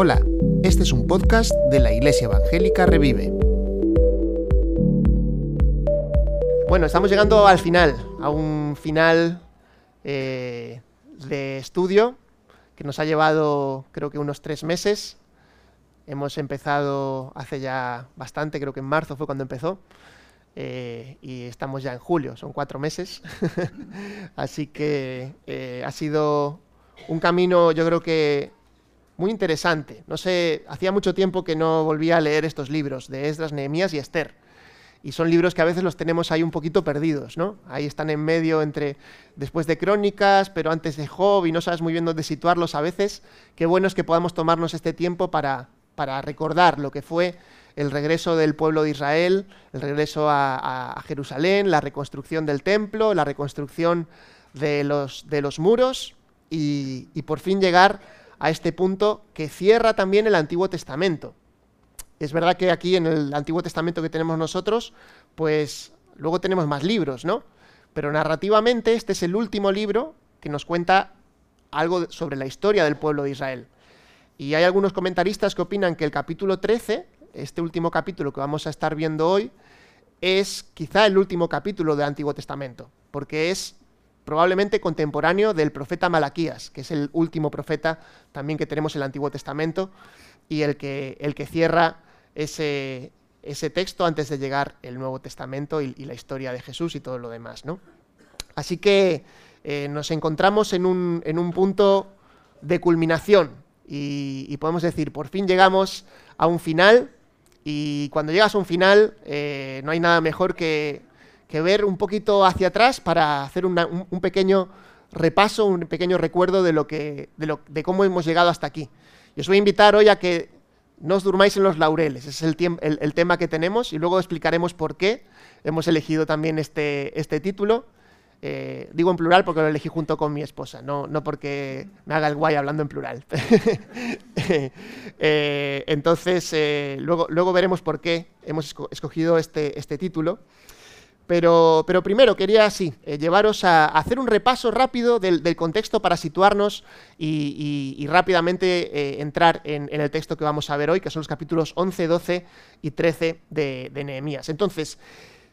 Hola, este es un podcast de la Iglesia Evangélica Revive. Bueno, estamos llegando al final, a un final eh, de estudio que nos ha llevado creo que unos tres meses. Hemos empezado hace ya bastante, creo que en marzo fue cuando empezó. Eh, y estamos ya en julio, son cuatro meses. Así que eh, ha sido un camino, yo creo que muy interesante. No sé, hacía mucho tiempo que no volvía a leer estos libros de Esdras, Nehemías y Esther. Y son libros que a veces los tenemos ahí un poquito perdidos, ¿no? Ahí están en medio entre después de Crónicas, pero antes de Job y no sabes muy bien dónde situarlos a veces. Qué bueno es que podamos tomarnos este tiempo para, para recordar lo que fue el regreso del pueblo de Israel, el regreso a, Jerusalén, la reconstrucción del templo, la reconstrucción de los, de los muros y, por fin llegar a este punto que cierra también el Antiguo Testamento. Es verdad que aquí en el Antiguo Testamento que tenemos nosotros, pues luego tenemos más libros, ¿no? Pero narrativamente este es el último libro que nos cuenta algo sobre la historia del pueblo de Israel. Y hay algunos comentaristas que opinan que el capítulo 13, este último capítulo que vamos a estar viendo hoy, es quizá el último capítulo del Antiguo Testamento, porque es probablemente contemporáneo del profeta Malaquías, que es el último profeta también que tenemos en el Antiguo Testamento y el que, el que cierra ese, ese texto antes de llegar el Nuevo Testamento y, la historia de Jesús y todo lo demás. ¿no? Así que eh, nos encontramos en un, en un, punto de culminación y, podemos decir, por fin llegamos a un final y cuando llegas a un final eh, no hay nada mejor que que ver un poquito hacia atrás para hacer un, pequeño repaso, un pequeño recuerdo de, lo que, de, lo, de cómo hemos llegado hasta aquí. Y os voy a invitar hoy a que no os durmáis en los laureles, es el, el, tema que tenemos y luego explicaremos por qué hemos elegido también este, este título. Eh, digo en plural porque lo elegí junto con mi esposa, no, no porque me haga el guay hablando en plural. Eh, entonces, eh, luego, luego veremos por qué hemos escogido este, este título. Pero, primero quería, eh, llevaros a, hacer un repaso rápido del, contexto para situarnos y, rápidamente eh, entrar en, el texto que vamos a ver hoy, que son los capítulos 11, 12 y 13 de, Nehemías. Entonces,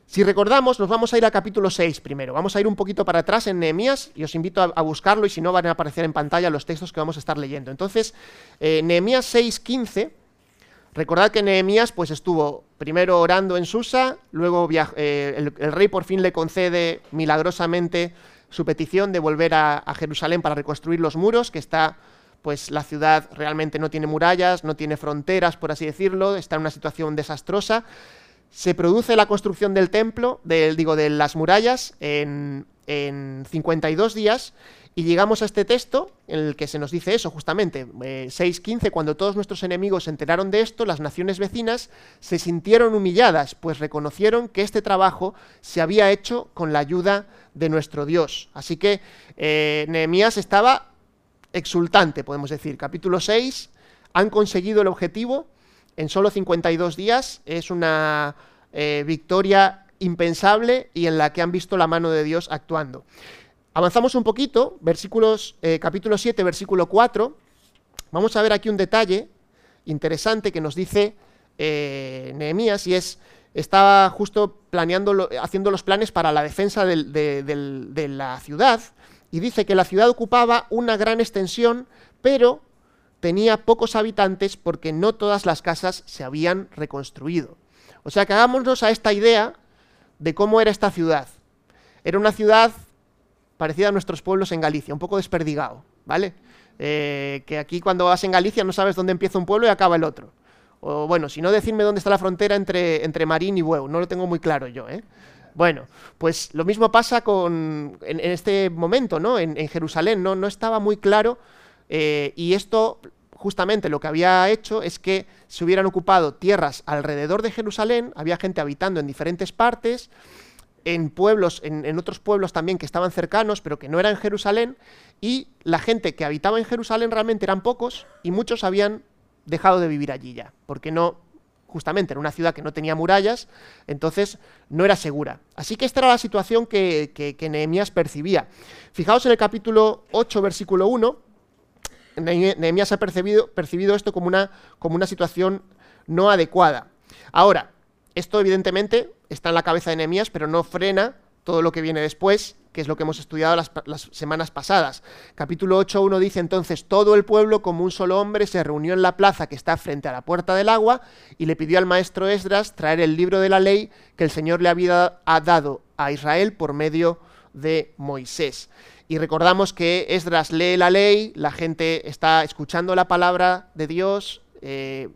si recordamos, nos vamos a ir al capítulo 6 primero. Vamos a ir un poquito para atrás en Nehemías y os invito a, buscarlo y si no van a aparecer en pantalla los textos que vamos a estar leyendo. Entonces, eh, Nehemías 6, 15 Recordad que Nehemías pues estuvo primero orando en Susa, luego eh, el, rey por fin le concede milagrosamente su petición de volver a, Jerusalén para reconstruir los muros, que está pues la ciudad realmente no tiene murallas, no tiene fronteras, por así decirlo, está en una situación desastrosa. Se produce la construcción del templo, digo, de las murallas en, en 52 días y llegamos a este texto en el que se nos dice eso, justamente, eh, 6.15, cuando todos nuestros enemigos se enteraron de esto, las naciones vecinas se sintieron humilladas, pues reconocieron que este trabajo se había hecho con la ayuda de nuestro Dios. Así que eh, Nehemías estaba exultante, podemos decir. Capítulo 6, han conseguido el objetivo en solo 52 días, es una eh, victoria impensable y en la que han visto la mano de Dios actuando. Avanzamos un poquito, versículos, eh, capítulo 7, versículo 4. Vamos a ver aquí un detalle interesante que nos dice eh, Nehemías y es, estaba justo planeando, haciendo los planes para la defensa de la ciudad y dice que la ciudad ocupaba una gran extensión, pero tenía pocos habitantes porque no todas las casas se habían reconstruido. O sea que hagámonos a esta idea de cómo era esta ciudad. Era una ciudad parecida a nuestros pueblos en Galicia, un poco desperdigado, ¿vale? Eh, que aquí cuando vas en Galicia no sabes dónde empieza un pueblo y acaba el otro. O bueno, si no decirme dónde está la frontera entre, entre Marín y Bueu, no lo tengo muy claro yo, ¿eh? Bueno, pues lo mismo pasa con, en, este momento, ¿no? En, Jerusalén, ¿no? No estaba muy claro eh, y esto justamente lo que había hecho es que se hubieran ocupado tierras alrededor de Jerusalén, había gente habitando en diferentes partes, en pueblos, en, otros pueblos también que estaban cercanos, pero que no eran Jerusalén, y la gente que habitaba en Jerusalén realmente eran pocos, y muchos habían dejado de vivir allí ya, porque no, justamente era una ciudad que no tenía murallas, entonces no era segura. Así que esta era la situación que, que, Nehemías percibía. Fijaos en el capítulo 8, versículo 1, Nehemías ha percibido, esto como una, situación no adecuada. Ahora, esto evidentemente está en la cabeza de Nehemías, pero no frena todo lo que viene después, que es lo que hemos estudiado las, semanas pasadas. Capítulo 8.1 dice entonces, todo el pueblo como un solo hombre se reunió en la plaza que está frente a la puerta del agua y le pidió al maestro Esdras traer el libro de la ley que el Señor le había dado a Israel por medio de Moisés. Y recordamos que Esdras lee la ley, la gente está escuchando la palabra de Dios, eh,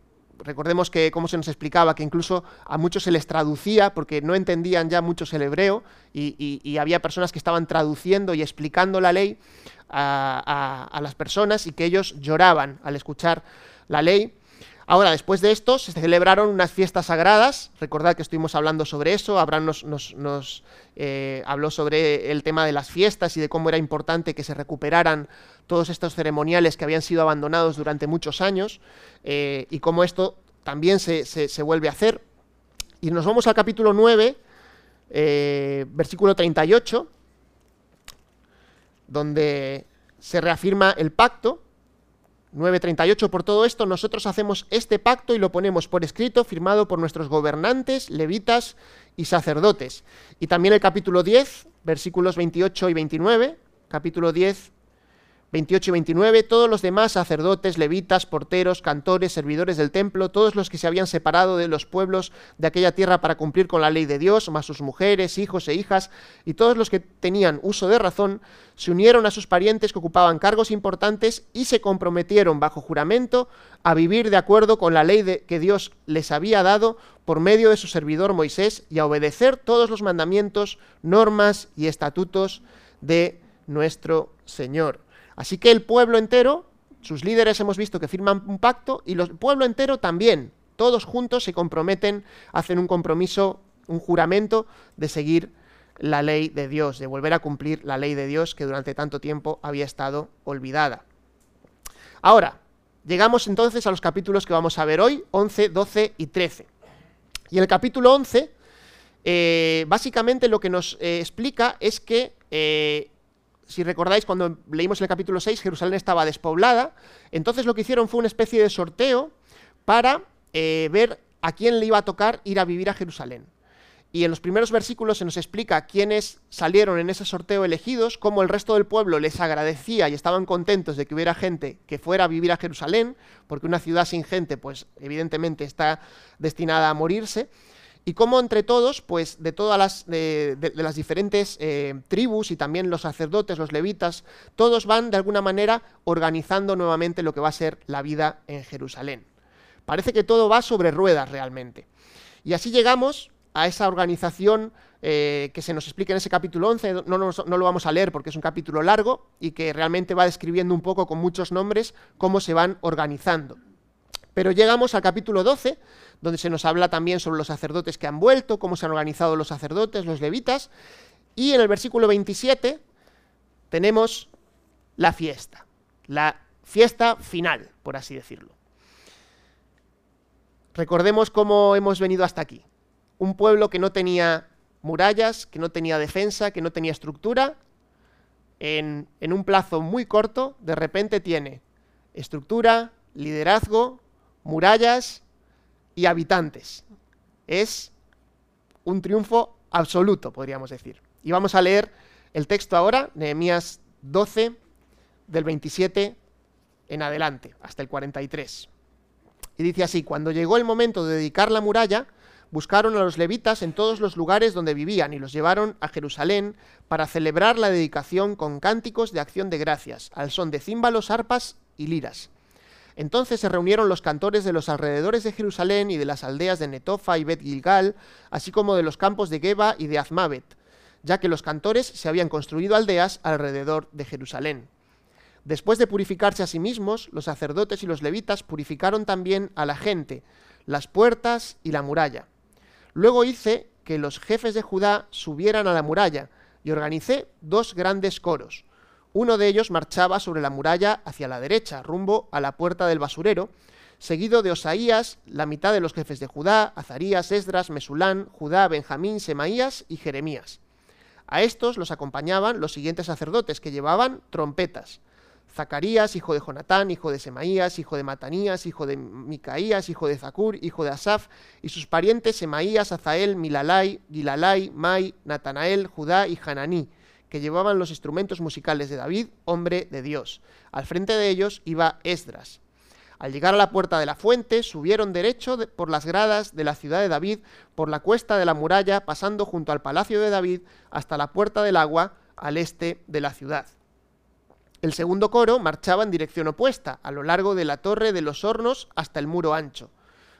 recordemos que, como se nos explicaba, que incluso a muchos se les traducía porque no entendían ya muchos el hebreo y, había personas que estaban traduciendo y explicando la ley a, las personas y que ellos lloraban al escuchar la ley. Ahora, después de esto, se celebraron unas fiestas sagradas. Recordad que estuvimos hablando sobre eso. Abraham nos, eh, habló sobre el tema de las fiestas y de cómo era importante que se recuperaran todos estos ceremoniales que habían sido abandonados durante muchos años eh, y cómo esto también se, vuelve a hacer. Y nos vamos al capítulo 9, eh, versículo 38, donde se reafirma el pacto 9.38 por todo esto, nosotros hacemos este pacto y lo ponemos por escrito, firmado por nuestros gobernantes, levitas y sacerdotes. Y también el capítulo 10, versículos 28 y 29, capítulo 10, 28 y 29, todos los demás sacerdotes, levitas, porteros, cantores, servidores del templo, todos los que se habían separado de los pueblos de aquella tierra para cumplir con la ley de Dios, más sus mujeres, hijos e hijas, y todos los que tenían uso de razón, se unieron a sus parientes que ocupaban cargos importantes y se comprometieron bajo juramento a vivir de acuerdo con la ley de, que Dios les había dado por medio de su servidor Moisés y a obedecer todos los mandamientos, normas y estatutos de nuestro Señor. Así que el pueblo entero, sus líderes hemos visto que firman un pacto y el pueblo entero también, todos juntos se comprometen, hacen un compromiso, un juramento de seguir la ley de Dios, de volver a cumplir la ley de Dios que durante tanto tiempo había estado olvidada. Ahora, llegamos entonces a los capítulos que vamos a ver hoy, 11, 12 y 13. Y el capítulo 11, eh, básicamente lo que nos eh, explica es que eh, si recordáis, cuando leímos el capítulo 6, Jerusalén estaba despoblada, entonces lo que hicieron fue una especie de sorteo para eh, ver a quién le iba a tocar ir a vivir a Jerusalén. Y en los primeros versículos se nos explica quiénes salieron en ese sorteo elegidos, cómo el resto del pueblo les agradecía y estaban contentos de que hubiera gente que fuera a vivir a Jerusalén, porque una ciudad sin gente, pues evidentemente está destinada a morirse y cómo entre todos, pues de todas las, de, las diferentes eh, tribus y también los sacerdotes, los levitas, todos van de alguna manera organizando nuevamente lo que va a ser la vida en Jerusalén. Parece que todo va sobre ruedas realmente. Y así llegamos a esa organización eh, que se nos explica en ese capítulo 11, no, no, lo vamos a leer porque es un capítulo largo y que realmente va describiendo un poco con muchos nombres cómo se van organizando. Pero llegamos al capítulo 12, donde se nos habla también sobre los sacerdotes que han vuelto, cómo se han organizado los sacerdotes, los levitas, y en el versículo 27 tenemos la fiesta, la fiesta final, por así decirlo. Recordemos cómo hemos venido hasta aquí. Un pueblo que no tenía murallas, que no tenía defensa, que no tenía estructura, en, en un plazo muy corto, de repente tiene estructura, liderazgo, murallas y habitantes. Es un triunfo absoluto, podríamos decir. Y vamos a leer el texto ahora, Nehemías 12, del 27 en adelante, hasta el 43. Y dice así, cuando llegó el momento de dedicar la muralla, buscaron a los levitas en todos los lugares donde vivían y los llevaron a Jerusalén para celebrar la dedicación con cánticos de acción de gracias, al son de címbalos, arpas y liras. Entonces se reunieron los cantores de los alrededores de Jerusalén y de las aldeas de Netofa y Bet Gilgal, así como de los campos de Geba y de Azmavet, ya que los cantores se habían construido aldeas alrededor de Jerusalén. Después de purificarse a sí mismos, los sacerdotes y los levitas purificaron también a la gente, las puertas y la muralla. Luego hice que los jefes de Judá subieran a la muralla y organicé dos grandes coros uno de ellos marchaba sobre la muralla hacia la derecha, rumbo a la puerta del basurero, seguido de Osaías, la mitad de los jefes de Judá, Azarías, Esdras, Mesulán, Judá, Benjamín, Semaías y Jeremías. A estos los acompañaban los siguientes sacerdotes que llevaban trompetas, Zacarías, hijo de Jonatán, hijo de Semaías, hijo de Matanías, hijo de Micaías, hijo de Zacur, hijo de Asaf, y sus parientes Semaías, Azael, Milalai, Gilalai, Mai, Natanael, Judá y Hananí, que llevaban los instrumentos musicales de David, hombre de Dios. Al frente de ellos iba Esdras. Al llegar a la puerta de la fuente, subieron derecho por las gradas de la ciudad de David, por la cuesta de la muralla, pasando junto al palacio de David, hasta la puerta del agua, al este de la ciudad. El segundo coro marchaba en dirección opuesta, a lo largo de la torre de los hornos hasta el muro ancho.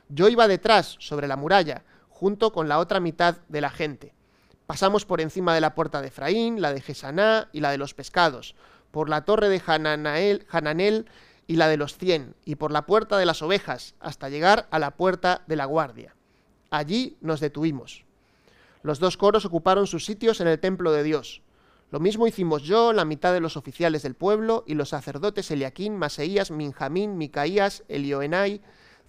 Yo iba detrás, sobre la muralla, junto con la otra mitad de la gente. Pasamos por encima de la puerta de Efraín, la de Gesaná y la de los pescados, por la torre de Hananel y la de los cien, y por la puerta de las ovejas, hasta llegar a la puerta de la guardia. Allí nos detuvimos. Los dos coros ocuparon sus sitios en el templo de Dios. Lo mismo hicimos yo, la mitad de los oficiales del pueblo, y los sacerdotes Eliaquín, Maseías, Minjamín, Micaías, Elioenai,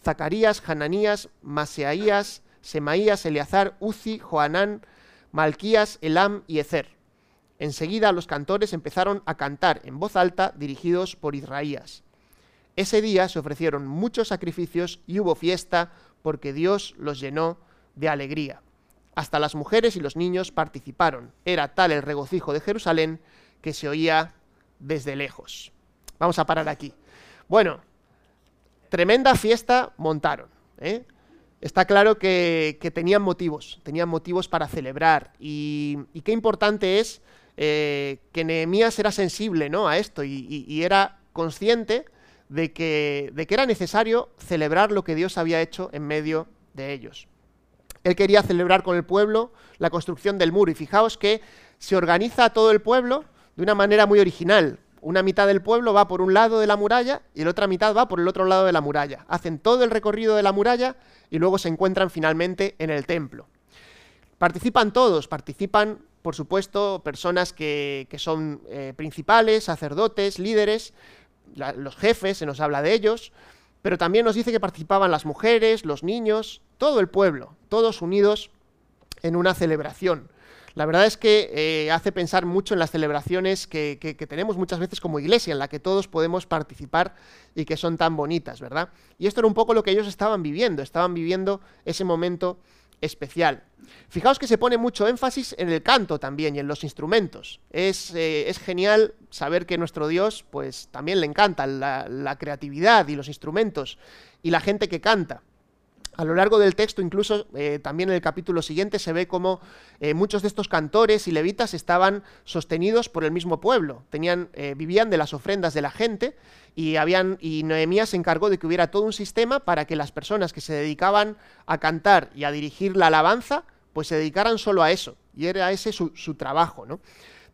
Zacarías, Hananías, Maseaías, Semaías, Eleazar, Uzi, Joanán, Malquías, Elam y Ezer. Enseguida los cantores empezaron a cantar en voz alta, dirigidos por Israías. Ese día se ofrecieron muchos sacrificios y hubo fiesta, porque Dios los llenó de alegría. Hasta las mujeres y los niños participaron. Era tal el regocijo de Jerusalén que se oía desde lejos. Vamos a parar aquí. Bueno, tremenda fiesta montaron. ¿eh? Está claro que, tenían motivos, tenían motivos para celebrar. Y, qué importante es eh, que Nehemías era sensible ¿no? a esto y, era consciente de que, de que era necesario celebrar lo que Dios había hecho en medio de ellos. Él quería celebrar con el pueblo la construcción del muro. Y fijaos que se organiza todo el pueblo de una manera muy original. Una mitad del pueblo va por un lado de la muralla y la otra mitad va por el otro lado de la muralla. Hacen todo el recorrido de la muralla y luego se encuentran finalmente en el templo. Participan todos, participan, por supuesto, personas que, son eh, principales, sacerdotes, líderes, los jefes, se nos habla de ellos, pero también nos dice que participaban las mujeres, los niños, todo el pueblo, todos unidos en una celebración. La verdad es que eh, hace pensar mucho en las celebraciones que, tenemos muchas veces como iglesia, en la que todos podemos participar y que son tan bonitas, ¿verdad? Y esto era un poco lo que ellos estaban viviendo, estaban viviendo ese momento especial. Fijaos que se pone mucho énfasis en el canto también y en los instrumentos. Es, eh, genial saber que nuestro Dios, pues también le encanta la creatividad y los instrumentos y la gente que canta. A lo largo del texto, incluso eh, también en el capítulo siguiente, se ve como eh, muchos de estos cantores y levitas estaban sostenidos por el mismo pueblo. Tenían, eh, vivían de las ofrendas de la gente y, habían, y Noemías se encargó de que hubiera todo un sistema para que las personas que se dedicaban a cantar y a dirigir la alabanza, pues se dedicaran solo a eso. Y era ese su, su trabajo, ¿no?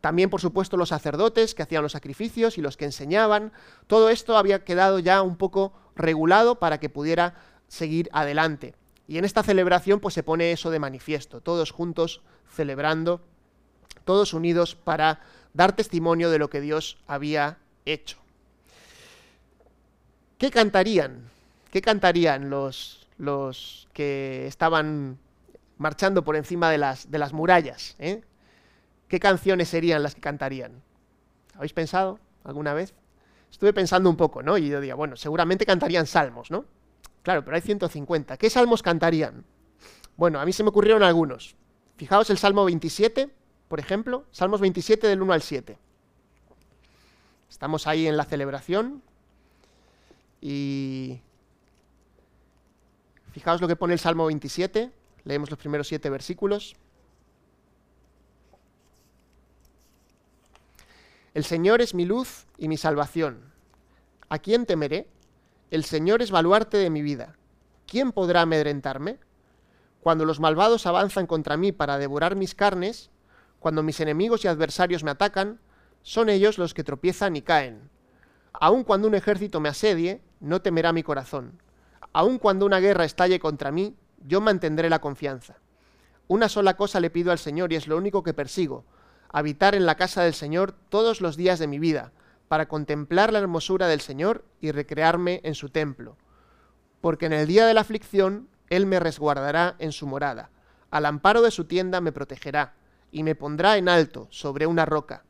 También, por supuesto, los sacerdotes que hacían los sacrificios y los que enseñaban. Todo esto había quedado ya un poco regulado para que pudiera seguir adelante. Y en esta celebración pues se pone eso de manifiesto, todos juntos celebrando, todos unidos para dar testimonio de lo que Dios había hecho. ¿Qué cantarían? ¿Qué cantarían los, los que estaban marchando por encima de las, de las murallas? Eh? ¿Qué canciones serían las que cantarían? ¿Habéis pensado alguna vez? Estuve pensando un poco, ¿no? Y yo diría, bueno, seguramente cantarían salmos, ¿no? Claro, pero hay 150. ¿Qué salmos cantarían? Bueno, a mí se me ocurrieron algunos. Fijaos el Salmo 27, por ejemplo, Salmos 27 del 1 al 7. Estamos ahí en la celebración y fijaos lo que pone el Salmo 27, leemos los primeros siete versículos. El Señor es mi luz y mi salvación. ¿A quién temeré? El Señor es baluarte de mi vida. ¿Quién podrá amedrentarme? Cuando los malvados avanzan contra mí para devorar mis carnes, cuando mis enemigos y adversarios me atacan, son ellos los que tropiezan y caen. Aun cuando un ejército me asedie, no temerá mi corazón. Aun cuando una guerra estalle contra mí, yo mantendré la confianza. Una sola cosa le pido al Señor y es lo único que persigo, habitar en la casa del Señor todos los días de mi vida, para contemplar la hermosura del Señor y recrearme en su templo. Porque en el día de la aflicción Él me resguardará en su morada, al amparo de su tienda me protegerá, y me pondrá en alto sobre una roca.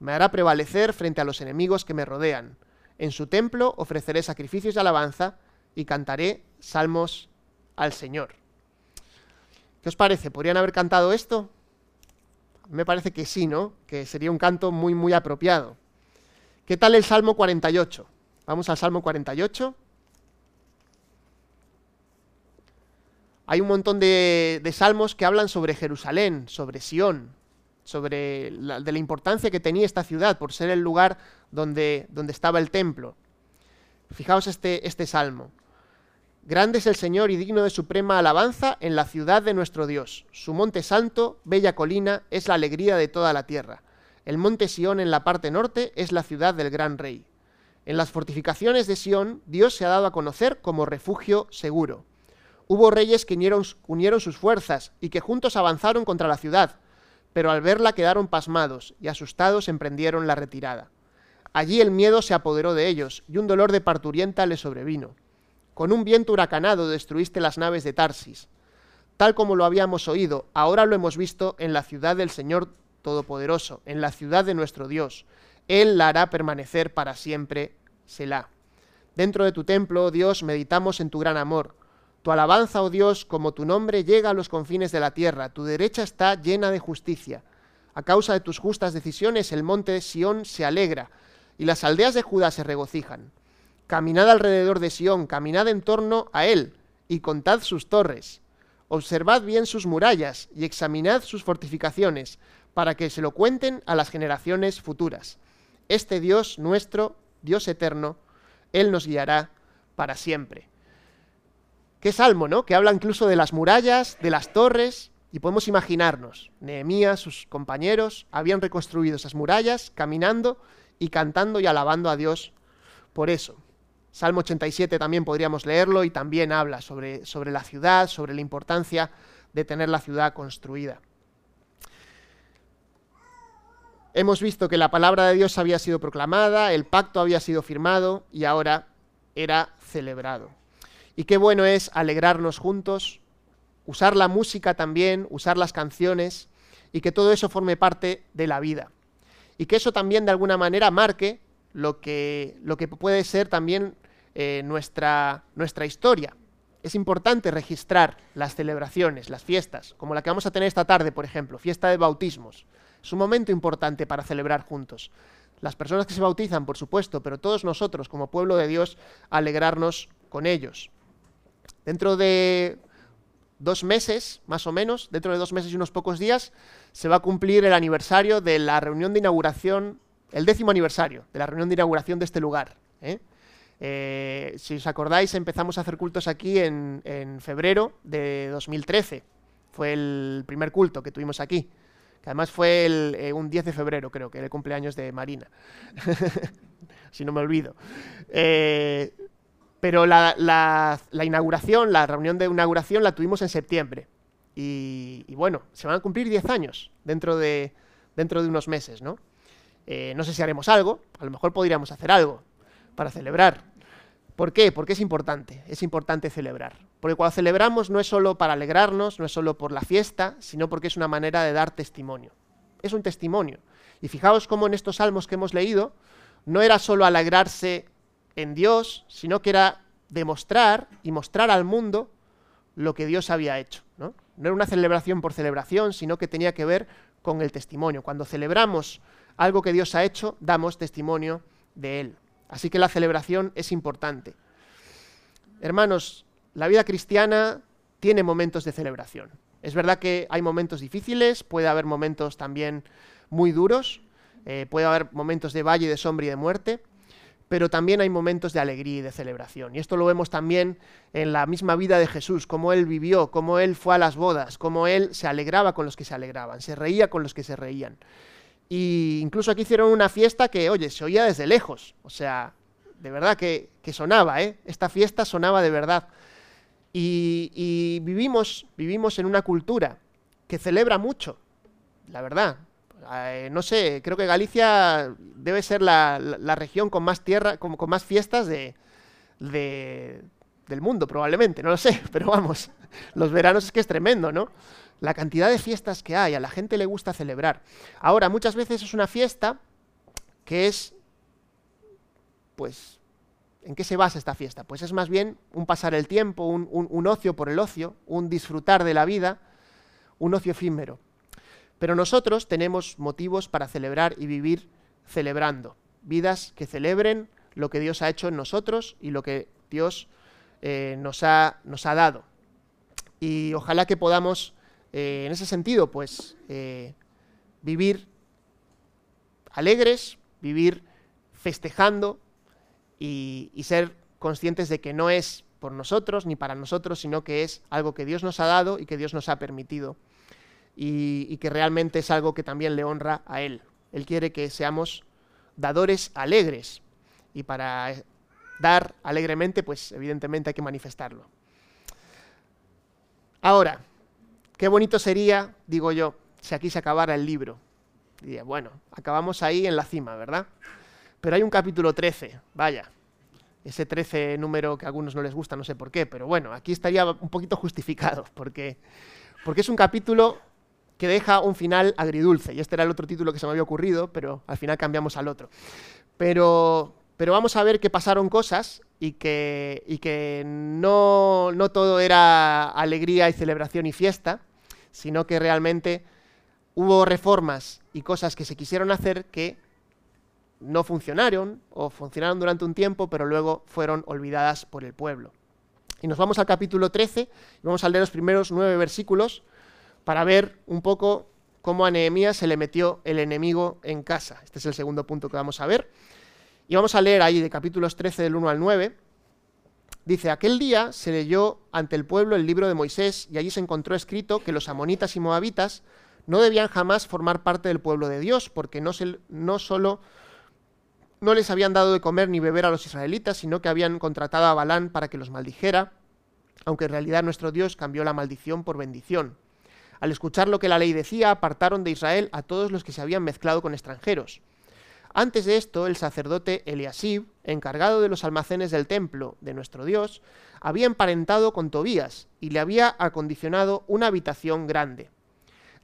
me hará prevalecer frente a los enemigos que me rodean. En su templo ofreceré sacrificios de alabanza y cantaré salmos al Señor. ¿Qué os parece? ¿Podrían haber cantado esto? Me parece que sí, ¿no? Que sería un canto muy, muy apropiado. ¿Qué tal el Salmo 48? Vamos al Salmo 48. Hay un montón de, salmos que hablan sobre Jerusalén, sobre Sión, sobre la, de la importancia que tenía esta ciudad por ser el lugar donde, donde estaba el templo. Fijaos este, este salmo. Grande es el Señor y digno de suprema alabanza en la ciudad de nuestro Dios. Su monte santo, bella colina, es la alegría de toda la tierra. El monte Sión en la parte norte es la ciudad del gran rey. En las fortificaciones de Sión, Dios se ha dado a conocer como refugio seguro. Hubo reyes que unieron, sus fuerzas y que juntos avanzaron contra la ciudad pero al verla quedaron pasmados y asustados emprendieron la retirada. Allí el miedo se apoderó de ellos y un dolor de parturienta les sobrevino. Con un viento huracanado destruiste las naves de Tarsis. Tal como lo habíamos oído, ahora lo hemos visto en la ciudad del Señor Todopoderoso, en la ciudad de nuestro Dios. Él la hará permanecer para siempre, Selah. Dentro de tu templo, oh Dios, meditamos en tu gran amor tu alabanza, oh Dios, como tu nombre llega a los confines de la tierra, tu derecha está llena de justicia. A causa de tus justas decisiones el monte de Sión se alegra, y las aldeas de Judá se regocijan. Caminad alrededor de Sión, caminad en torno a él, y contad sus torres. Observad bien sus murallas, y examinad sus fortificaciones, para que se lo cuenten a las generaciones futuras. Este Dios nuestro, Dios eterno, Él nos guiará para siempre. Qué salmo, ¿no? Que habla incluso de las murallas, de las torres, y podemos imaginarnos, Nehemías, sus compañeros, habían reconstruido esas murallas, caminando y cantando y alabando a Dios por eso. Salmo 87 también podríamos leerlo y también habla sobre, sobre la ciudad, sobre la importancia de tener la ciudad construida. Hemos visto que la palabra de Dios había sido proclamada, el pacto había sido firmado y ahora era celebrado. Y qué bueno es alegrarnos juntos, usar la música también, usar las canciones, y que todo eso forme parte de la vida. Y que eso también de alguna manera marque lo que, lo que puede ser también eh, nuestra, nuestra historia. Es importante registrar las celebraciones, las fiestas, como la que vamos a tener esta tarde, por ejemplo, fiesta de bautismos. Es un momento importante para celebrar juntos. Las personas que se bautizan, por supuesto, pero todos nosotros, como pueblo de Dios, alegrarnos con ellos. Dentro de dos meses, más o menos, dentro de dos meses y unos pocos días, se va a cumplir el aniversario de la reunión de inauguración, el décimo aniversario de la reunión de inauguración de este lugar. ¿eh? Eh, si os acordáis, empezamos a hacer cultos aquí en, febrero de 2013. Fue el primer culto que tuvimos aquí. Que además fue eh, un 10 de febrero, creo, que era el cumpleaños de Marina. si no me olvido. Pero la, inauguración, la reunión de inauguración la tuvimos en septiembre. Y, bueno, se van a cumplir 10 años dentro de, dentro de unos meses, ¿no? Eh, no sé si haremos algo, a lo mejor podríamos hacer algo para celebrar. ¿Por qué? Porque es importante, es importante celebrar. Porque cuando celebramos no es solo para alegrarnos, no es solo por la fiesta, sino porque es una manera de dar testimonio. Es un testimonio. Y fijaos cómo en estos salmos que hemos leído, no era solo alegrarse en Dios, sino que era demostrar y mostrar al mundo lo que Dios había hecho. ¿no? no era una celebración por celebración, sino que tenía que ver con el testimonio. Cuando celebramos algo que Dios ha hecho, damos testimonio de Él. Así que la celebración es importante. Hermanos, la vida cristiana tiene momentos de celebración. Es verdad que hay momentos difíciles, puede haber momentos también muy duros, eh, puede haber momentos de valle de sombra y de muerte, pero también hay momentos de alegría y de celebración. Y esto lo vemos también en la misma vida de Jesús, cómo él vivió, cómo él fue a las bodas, cómo él se alegraba con los que se alegraban, se reía con los que se reían. Y incluso aquí hicieron una fiesta que, oye, se oía desde lejos. O sea, de verdad que, sonaba, ¿eh? Esta fiesta sonaba de verdad. Y, y vivimos, vivimos en una cultura que celebra mucho, la verdad. Eh, no sé, creo que Galicia debe ser la, región con más tierra, con, con más fiestas de, del mundo, probablemente, no lo sé, pero vamos, los veranos es que es tremendo, ¿no? La cantidad de fiestas que hay, a la gente le gusta celebrar. Ahora, muchas veces es una fiesta que es, pues, ¿en qué se basa esta fiesta? Pues es más bien un pasar el tiempo, un, un ocio por el ocio, un disfrutar de la vida, un ocio efímero. Pero nosotros tenemos motivos para celebrar y vivir celebrando. Vidas que celebren lo que Dios ha hecho en nosotros y lo que Dios eh, nos, ha, nos, ha, dado. Y ojalá que podamos, eh, en ese sentido, pues eh, vivir alegres, vivir festejando y, y ser conscientes de que no es por nosotros ni para nosotros, sino que es algo que Dios nos ha dado y que Dios nos ha permitido y, que realmente es algo que también le honra a Él. Él quiere que seamos dadores alegres y para dar alegremente, pues evidentemente hay que manifestarlo. Ahora, qué bonito sería, digo yo, si aquí se acabara el libro. Diría, bueno, acabamos ahí en la cima, ¿verdad? Pero hay un capítulo 13, vaya. Ese 13 número que a algunos no les gusta, no sé por qué, pero bueno, aquí estaría un poquito justificado, porque, porque es un capítulo que deja un final agridulce. Y este era el otro título que se me había ocurrido, pero al final cambiamos al otro. Pero, pero vamos a ver que pasaron cosas y que, y que no, no todo era alegría y celebración y fiesta, sino que realmente hubo reformas y cosas que se quisieron hacer que no funcionaron o funcionaron durante un tiempo, pero luego fueron olvidadas por el pueblo. Y nos vamos al capítulo 13 y vamos a leer los primeros nueve versículos para ver un poco cómo a Nehemías se le metió el enemigo en casa. Este es el segundo punto que vamos a ver. Y vamos a leer ahí de capítulos 13 del 1 al 9. Dice, aquel día se leyó ante el pueblo el libro de Moisés y allí se encontró escrito que los amonitas y moabitas no debían jamás formar parte del pueblo de Dios, porque no, se, no solo no les habían dado de comer ni beber a los israelitas, sino que habían contratado a Balán para que los maldijera, aunque en realidad nuestro Dios cambió la maldición por bendición. Al escuchar lo que la ley decía, apartaron de Israel a todos los que se habían mezclado con extranjeros. Antes de esto, el sacerdote Eliasib, encargado de los almacenes del templo de nuestro Dios, había emparentado con Tobías y le había acondicionado una habitación grande.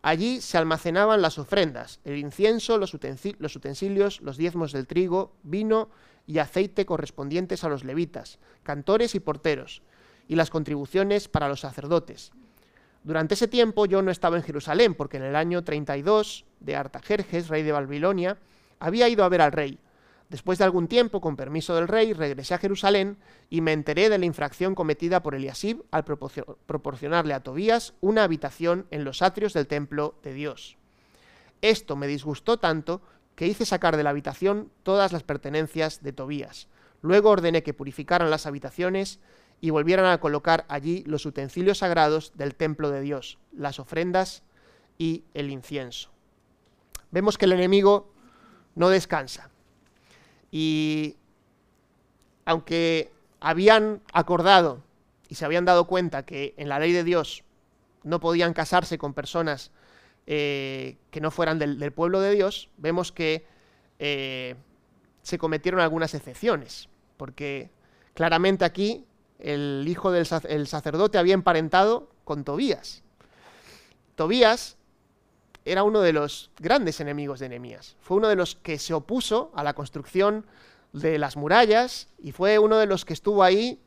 Allí se almacenaban las ofrendas, el incienso, los, utensilios, los diezmos del trigo, vino y aceite correspondientes a los levitas, cantores y porteros, y las contribuciones para los sacerdotes. Durante ese tiempo yo no estaba en Jerusalén, porque en el año 32 de Artajerjes, rey de Babilonia, había ido a ver al rey. Después de algún tiempo, con permiso del rey, regresé a Jerusalén y me enteré de la infracción cometida por Eliasib al proporcionarle a Tobías una habitación en los atrios del templo de Dios. Esto me disgustó tanto que hice sacar de la habitación todas las pertenencias de Tobías. Luego ordené que purificaran las habitaciones y volvieran a colocar allí los utensilios sagrados del templo de Dios, las ofrendas y el incienso. Vemos que el enemigo no descansa. Y aunque habían acordado y se habían dado cuenta que en la ley de Dios no podían casarse con personas eh, que no fueran del, pueblo de Dios, vemos que eh, se cometieron algunas excepciones, porque claramente aquí el hijo del sacerdote había emparentado con Tobías. Tobías era uno de los grandes enemigos de Nehemías. Fue uno de los que se opuso a la construcción de las murallas y fue uno de los que estuvo ahí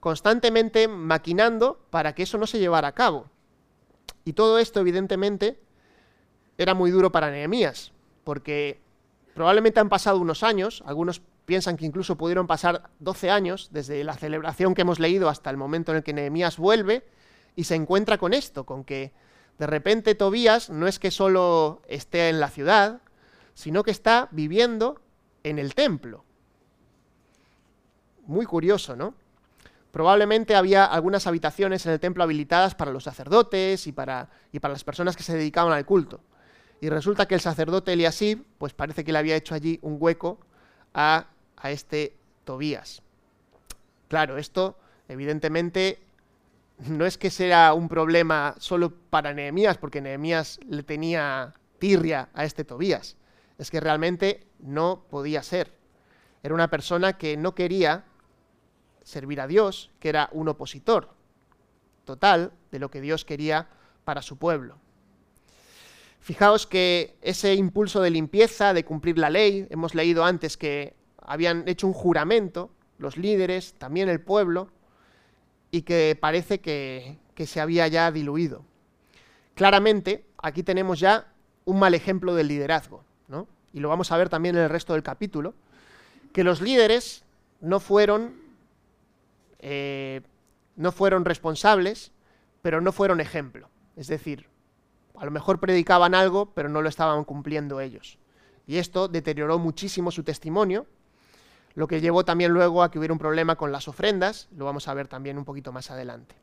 constantemente maquinando para que eso no se llevara a cabo. Y todo esto, evidentemente, era muy duro para Nehemías, porque probablemente han pasado unos años, algunos piensan que incluso pudieron pasar 12 años desde la celebración que hemos leído hasta el momento en el que Nehemías vuelve y se encuentra con esto, con que de repente Tobías no es que solo esté en la ciudad, sino que está viviendo en el templo. Muy curioso, ¿no? Probablemente había algunas habitaciones en el templo habilitadas para los sacerdotes y para, y para las personas que se dedicaban al culto. Y resulta que el sacerdote Eliasib, pues parece que le había hecho allí un hueco a a este Tobías. Claro, esto evidentemente no es que sea un problema solo para Nehemías, porque Nehemías le tenía tirria a este Tobías. Es que realmente no podía ser. Era una persona que no quería servir a Dios, que era un opositor total de lo que Dios quería para su pueblo. Fijaos que ese impulso de limpieza, de cumplir la ley, hemos leído antes que habían hecho un juramento, los líderes, también el pueblo, y que parece que, se había ya diluido. Claramente, aquí tenemos ya un mal ejemplo del liderazgo, ¿no? y lo vamos a ver también en el resto del capítulo, que los líderes no fueron, eh, no fueron responsables, pero no fueron ejemplo. Es decir, a lo mejor predicaban algo, pero no lo estaban cumpliendo ellos. Y esto deterioró muchísimo su testimonio, lo que llevó también luego a que hubiera un problema con las ofrendas, lo vamos a ver también un poquito más adelante.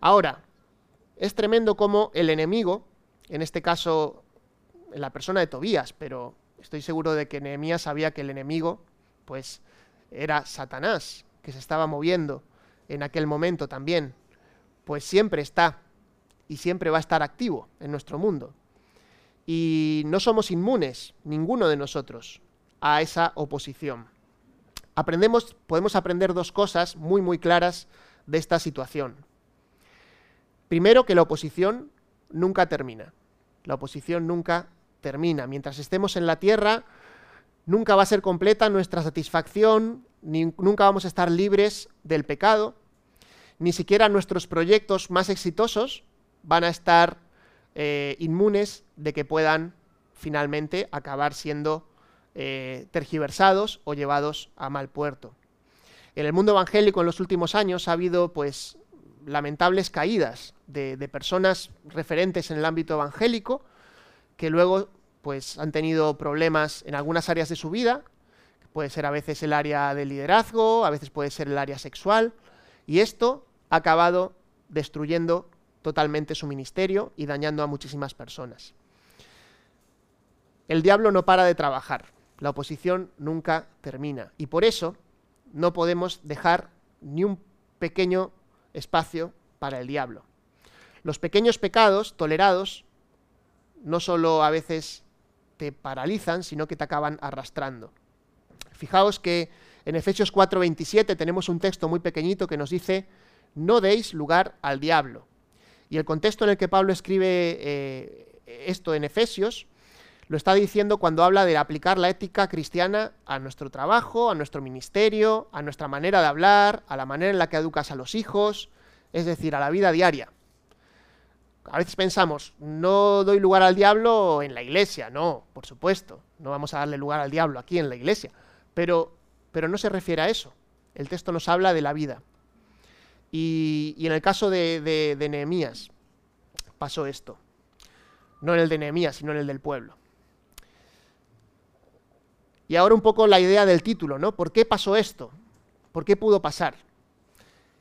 Ahora, es tremendo cómo el enemigo, en este caso en la persona de Tobías, pero estoy seguro de que Nehemías sabía que el enemigo, pues, era Satanás, que se estaba moviendo en aquel momento también, pues siempre está y siempre va a estar activo en nuestro mundo. Y no somos inmunes, ninguno de nosotros, a esa oposición. Aprendemos, podemos aprender dos cosas muy muy claras de esta situación. Primero, que la oposición nunca termina. La oposición nunca termina. Mientras estemos en la tierra, nunca va a ser completa nuestra satisfacción, ni, nunca vamos a estar libres del pecado, ni siquiera nuestros proyectos más exitosos van a estar eh, inmunes de que puedan finalmente acabar siendo eh, tergiversados o llevados a mal puerto. En el mundo evangélico en los últimos años ha habido pues lamentables caídas de, de personas referentes en el ámbito evangélico, que luego pues han tenido problemas en algunas áreas de su vida, puede ser a veces el área de liderazgo, a veces puede ser el área sexual, y esto ha acabado destruyendo totalmente su ministerio y dañando a muchísimas personas. El diablo no para de trabajar, la oposición nunca termina, y por eso no podemos dejar ni un pequeño espacio para el diablo. Los pequeños pecados tolerados no solo a veces te paralizan, sino que te acaban arrastrando. Fijaos que en Efesios 4:27 tenemos un texto muy pequeñito que nos dice, no deis lugar al diablo. Y el contexto en el que Pablo escribe eh, esto en Efesios lo está diciendo cuando habla de aplicar la ética cristiana a nuestro trabajo, a nuestro ministerio, a nuestra manera de hablar, a la manera en la que educas a los hijos, es decir, a la vida diaria a veces pensamos, no doy lugar al diablo en la iglesia, no, por supuesto, no vamos a darle lugar al diablo aquí en la iglesia, pero, pero no se refiere a eso. El texto nos habla de la vida. Y, en el caso de, de, Nehemías pasó esto. No en el de Nehemías, sino en el del pueblo. Y ahora un poco la idea del título, ¿no? ¿Por qué pasó esto? ¿Por qué pudo pasar?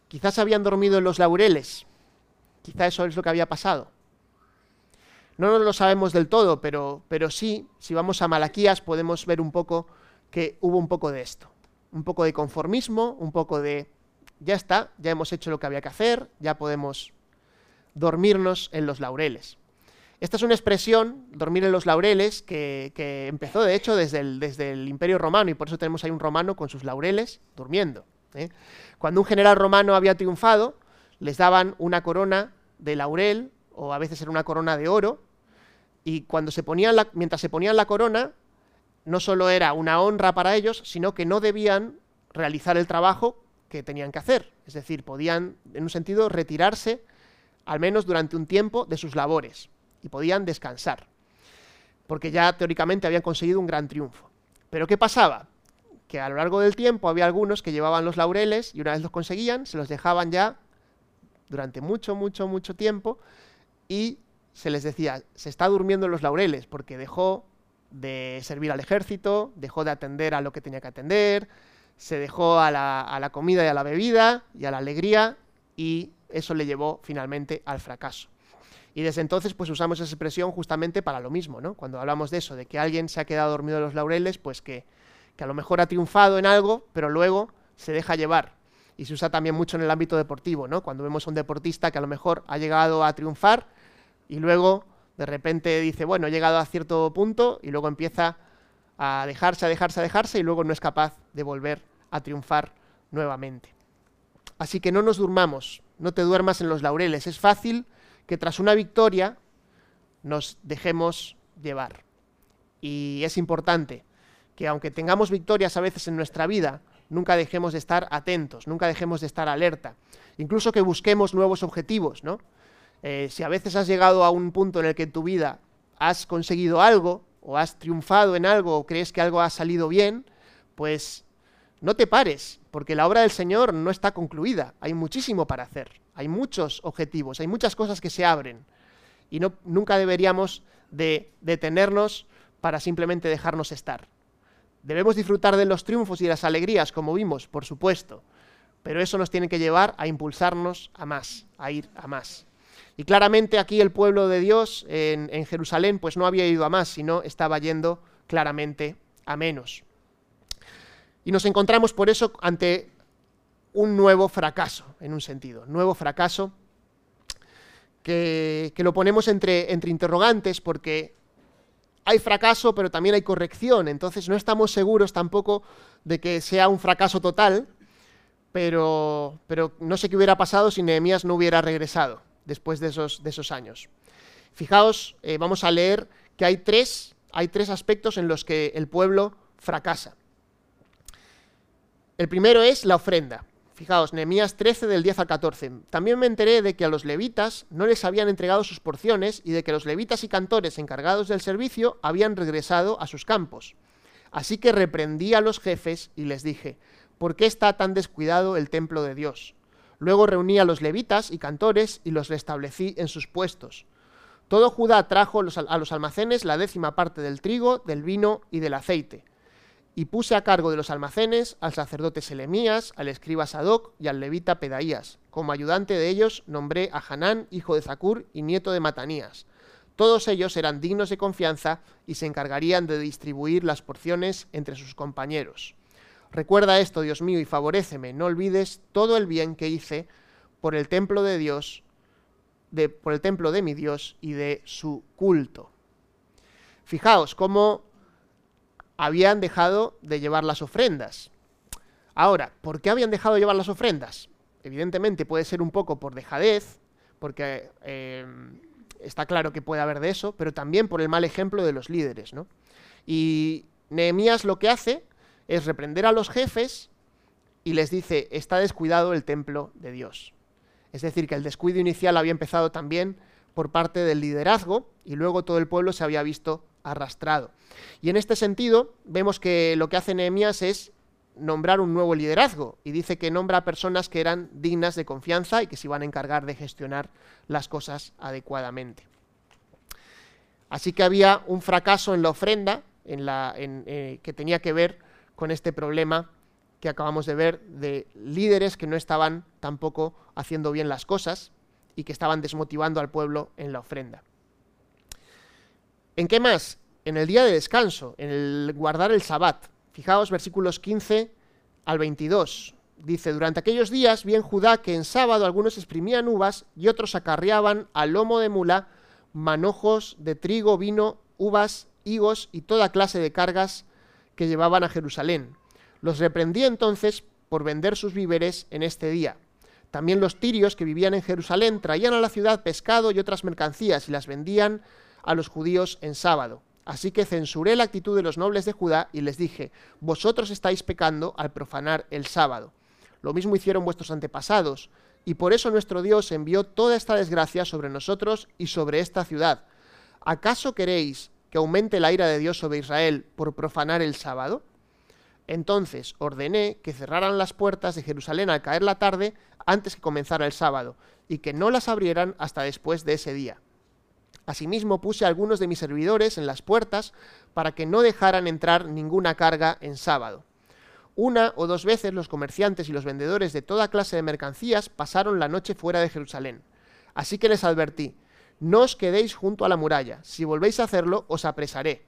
Quizás habían dormido en los laureles, Quizá eso es lo que había pasado. No lo sabemos del todo, pero, pero sí, si vamos a Malaquías podemos ver un poco que hubo un poco de esto. Un poco de conformismo, un poco de ya está, ya hemos hecho lo que había que hacer, ya podemos dormirnos en los laureles. Esta es una expresión, dormir en los laureles, que, empezó de hecho desde el, Imperio Romano y por eso tenemos ahí un romano con sus laureles durmiendo. ¿eh? Cuando un general romano había triunfado, les daban una corona de laurel o a veces era una corona de oro y cuando se ponían la, mientras se ponían la corona no solo era una honra para ellos, sino que no debían realizar el trabajo que tenían que hacer, es decir, podían en un sentido retirarse al menos durante un tiempo de sus labores podían descansar, porque ya teóricamente habían conseguido un gran triunfo. Pero ¿qué pasaba? Que a lo largo del tiempo había algunos que llevaban los laureles y una vez los conseguían, se los dejaban ya durante mucho, mucho, mucho tiempo y se les decía, se está durmiendo en los laureles porque dejó de servir al ejército, dejó de atender a lo que tenía que atender, se dejó a la, a la comida y a la bebida y a la alegría y eso le llevó finalmente al fracaso. Y desde entonces pues usamos esa expresión justamente para lo mismo, ¿no? Cuando hablamos de eso, de que alguien se ha quedado dormido en los laureles, pues que, que a lo mejor ha triunfado en algo, pero luego se deja llevar y se usa también mucho en el ámbito deportivo, ¿no? Cuando vemos a un deportista que a lo mejor ha llegado a triunfar y luego de repente dice, bueno, he llegado a cierto punto y luego empieza a dejarse, a dejarse, a dejarse y luego no es capaz de volver a triunfar nuevamente. Así que no nos durmamos, no te duermas en los laureles. Es fácil que tras una victoria nos dejemos llevar. Y es importante que aunque tengamos victorias a veces en nuestra vida, nunca dejemos de estar atentos, nunca dejemos de estar alerta. Incluso que busquemos nuevos objetivos, ¿no? Eh, si a veces has llegado a un punto en el que en tu vida has conseguido algo, o has triunfado en algo, o crees que algo ha salido bien, pues no te pares, porque la obra del Señor no está concluida. Hay muchísimo para hacer, hay muchos objetivos, hay muchas cosas que se abren. Y no, nunca deberíamos de detenernos para simplemente dejarnos estar. Debemos disfrutar de los triunfos y las alegrías, como vimos, por supuesto, pero eso nos tiene que llevar a impulsarnos a más, a ir a más. Y claramente aquí el pueblo de Dios en, en Jerusalén pues no había ido a más, sino estaba yendo claramente a menos. Y nos encontramos por eso ante un nuevo fracaso, en un sentido, nuevo fracaso que, que, lo ponemos entre, entre interrogantes porque hay fracaso, pero también hay corrección, entonces no estamos seguros tampoco de que sea un fracaso total, pero, pero no sé qué hubiera pasado si Nehemías no hubiera regresado después de esos, de esos años. Fijaos, eh, vamos a leer que hay tres, hay tres aspectos en los que el pueblo fracasa. El primero es la ofrenda. Fijaos, Nehemías 13 del 10 al 14. También me enteré de que a los levitas no les habían entregado sus porciones y de que los levitas y cantores encargados del servicio habían regresado a sus campos. Así que reprendí a los jefes y les dije, ¿por qué está tan descuidado el templo de Dios? Luego reuní a los levitas y cantores y los restablecí en sus puestos. Todo Judá trajo a los almacenes la décima parte del trigo, del vino y del aceite y puse a cargo de los almacenes al sacerdote Selemías, al escriba Sadoc y al levita Pedaías. Como ayudante de ellos nombré a Hanán, hijo de Zacur y nieto de Matanías. Todos ellos eran dignos de confianza y se encargarían de distribuir las porciones entre sus compañeros. Recuerda esto, Dios mío, y favoréceme, no olvides todo el bien que hice por el templo de Dios, de, por el templo de mi Dios y de su culto. Fijaos cómo habían dejado de llevar las ofrendas. Ahora, ¿por qué habían dejado de llevar las ofrendas? Evidentemente puede ser un poco por dejadez, porque eh, está claro que puede haber de eso, pero también por el mal ejemplo de los líderes, ¿no? Y Nehemías lo que hace es reprender a los jefes y les dice, está descuidado el templo de Dios. Es decir, que el descuido inicial había empezado también por parte del liderazgo y luego todo el pueblo se había visto arrastrado. Y en este sentido, vemos que lo que hace Nehemías es nombrar un nuevo liderazgo y dice que nombra a personas que eran dignas de confianza y que se iban a encargar de gestionar las cosas adecuadamente. Así que había un fracaso en la ofrenda en la, eh, que tenía que ver con este problema que acabamos de ver de líderes que no estaban tampoco haciendo bien las cosas y que estaban desmotivando al pueblo en la ofrenda. ¿En qué más? En el día de descanso, en el guardar el sabbat. Fijaos versículos 15 al 22. Dice, durante aquellos días vi en Judá que en sábado algunos exprimían uvas y otros acarreaban al lomo de mula manojos de trigo, vino, uvas, higos y toda clase de cargas que llevaban a Jerusalén. Los reprendí entonces por vender sus víveres en este día. También los tirios que vivían en Jerusalén traían a la ciudad pescado y otras mercancías y las vendían a los judíos en sábado. Así que censuré la actitud de los nobles de Judá y les dije, vosotros estáis pecando al profanar el sábado. Lo mismo hicieron vuestros antepasados, y por eso nuestro Dios envió toda esta desgracia sobre nosotros y sobre esta ciudad. ¿Acaso queréis que aumente la ira de Dios sobre Israel por profanar el sábado? Entonces ordené que cerraran las puertas de Jerusalén al caer la tarde antes que comenzara el sábado, y que no las abrieran hasta después de ese día. Asimismo puse a algunos de mis servidores en las puertas para que no dejaran entrar ninguna carga en sábado. Una o dos veces los comerciantes y los vendedores de toda clase de mercancías pasaron la noche fuera de Jerusalén. Así que les advertí, no os quedéis junto a la muralla, si volvéis a hacerlo os apresaré.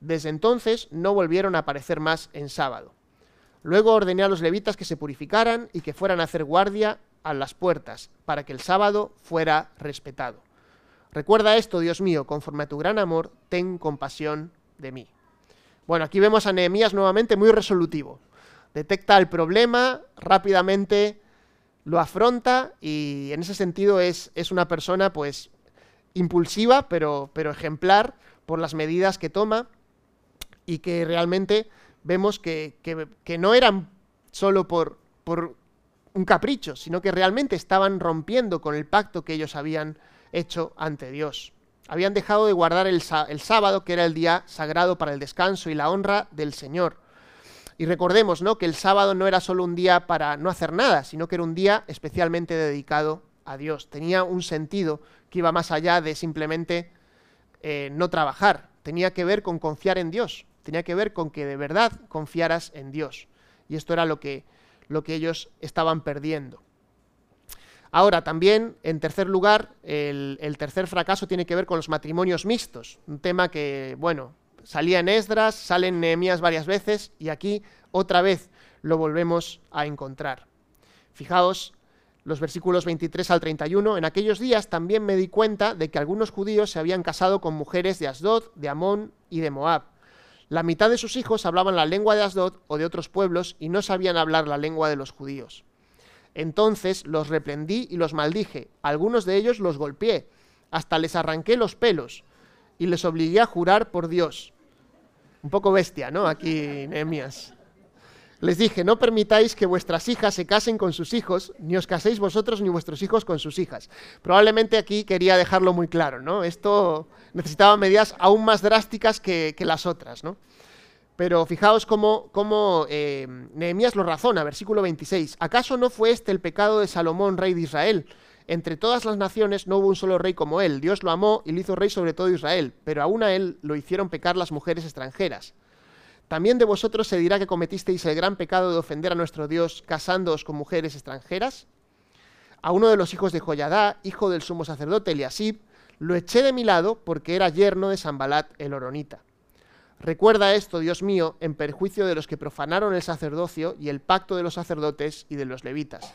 Desde entonces no volvieron a aparecer más en sábado. Luego ordené a los levitas que se purificaran y que fueran a hacer guardia a las puertas, para que el sábado fuera respetado. Recuerda esto, Dios mío, conforme a tu gran amor, ten compasión de mí. Bueno, aquí vemos a Nehemías nuevamente muy resolutivo. Detecta el problema, rápidamente lo afronta y en ese sentido es, es una persona pues impulsiva, pero, pero ejemplar por las medidas que toma y que realmente vemos que, que, no eran solo por, por un capricho, sino que realmente estaban rompiendo con el pacto que ellos habían hecho ante Dios. Habían dejado de guardar el, sábado, que era el día sagrado para el descanso y la honra del Señor. Y recordemos, ¿no? Que el sábado no era solo un día para no hacer nada, sino que era un día especialmente dedicado a Dios. Tenía un sentido que iba más allá de simplemente eh, no trabajar. Tenía que ver con confiar en Dios. Tenía que ver con que de verdad confiaras en Dios. Y esto era lo que, lo que ellos estaban perdiendo. Ahora, también, en tercer lugar, el, tercer fracaso tiene que ver con los matrimonios mixtos. Un tema que, bueno, salía en Esdras, sale en Nehemías varias veces y aquí otra vez lo volvemos a encontrar. Fijaos los versículos 23 al 31, en aquellos días también me di cuenta de que algunos judíos se habían casado con mujeres de Asdod, de Amón y de Moab. La mitad de sus hijos hablaban la lengua de Asdod o de otros pueblos y no sabían hablar la lengua de los judíos. Entonces los reprendí y los maldije, algunos de ellos los golpeé, hasta les arranqué los pelos y les obligué a jurar por Dios. Un poco bestia, ¿no? Aquí Nehemías. Les dije, no permitáis que vuestras hijas se casen con sus hijos, ni os caséis vosotros ni vuestros hijos con sus hijas. Probablemente aquí quería dejarlo muy claro, ¿no? Esto necesitaba medidas aún más drásticas que, las otras, ¿no? Pero fijaos cómo, cómo eh, Nehemías lo razona, versículo 26. ¿Acaso no fue este el pecado de Salomón, rey de Israel? Entre todas las naciones no hubo un solo rey como él. Dios lo amó y le hizo rey sobre todo Israel, pero aún a él lo hicieron pecar las mujeres extranjeras. También de vosotros se dirá que cometisteis el gran pecado de ofender a nuestro Dios casándoos con mujeres extranjeras. A uno de los hijos de Joyadá, hijo del sumo sacerdote Eliasib, lo eché de mi lado porque era yerno de Sambalat el Oronita. Recuerda esto, Dios mío, en perjuicio de los que profanaron el sacerdocio y el pacto de los sacerdotes y de los levitas.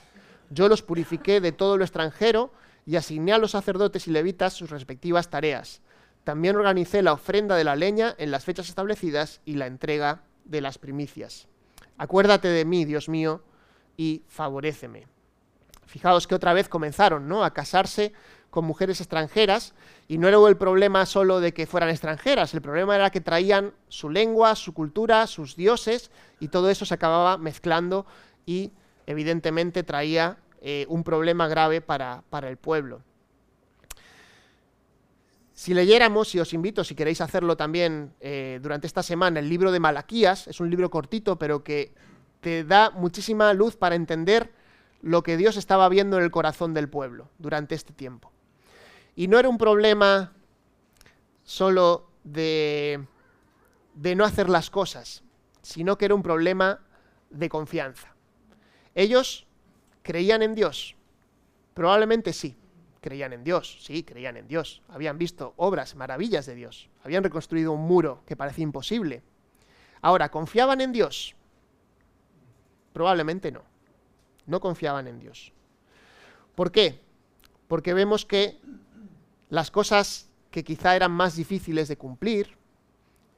Yo los purifiqué de todo lo extranjero y asigné a los sacerdotes y levitas sus respectivas tareas también organicé la ofrenda de la leña en las fechas establecidas y la entrega de las primicias. Acuérdate de mí, Dios mío, y favoréceme. Fijaos que otra vez comenzaron ¿no? a casarse con mujeres extranjeras y no era el problema solo de que fueran extranjeras, el problema era que traían su lengua, su cultura, sus dioses y todo eso se acababa mezclando y evidentemente traía eh, un problema grave para, para el pueblo. Si leyéramos, y os invito, si queréis hacerlo también eh, durante esta semana, el libro de Malaquías, es un libro cortito, pero que te da muchísima luz para entender lo que Dios estaba viendo en el corazón del pueblo durante este tiempo. Y no era un problema solo de, de no hacer las cosas, sino que era un problema de confianza. Ellos creían en Dios, probablemente sí, creían en Dios, sí, creían en Dios, habían visto obras, maravillas de Dios, habían reconstruido un muro que parecía imposible. Ahora, ¿confiaban en Dios? Probablemente no, no confiaban en Dios. ¿Por qué? Porque vemos que las cosas que quizá eran más difíciles de cumplir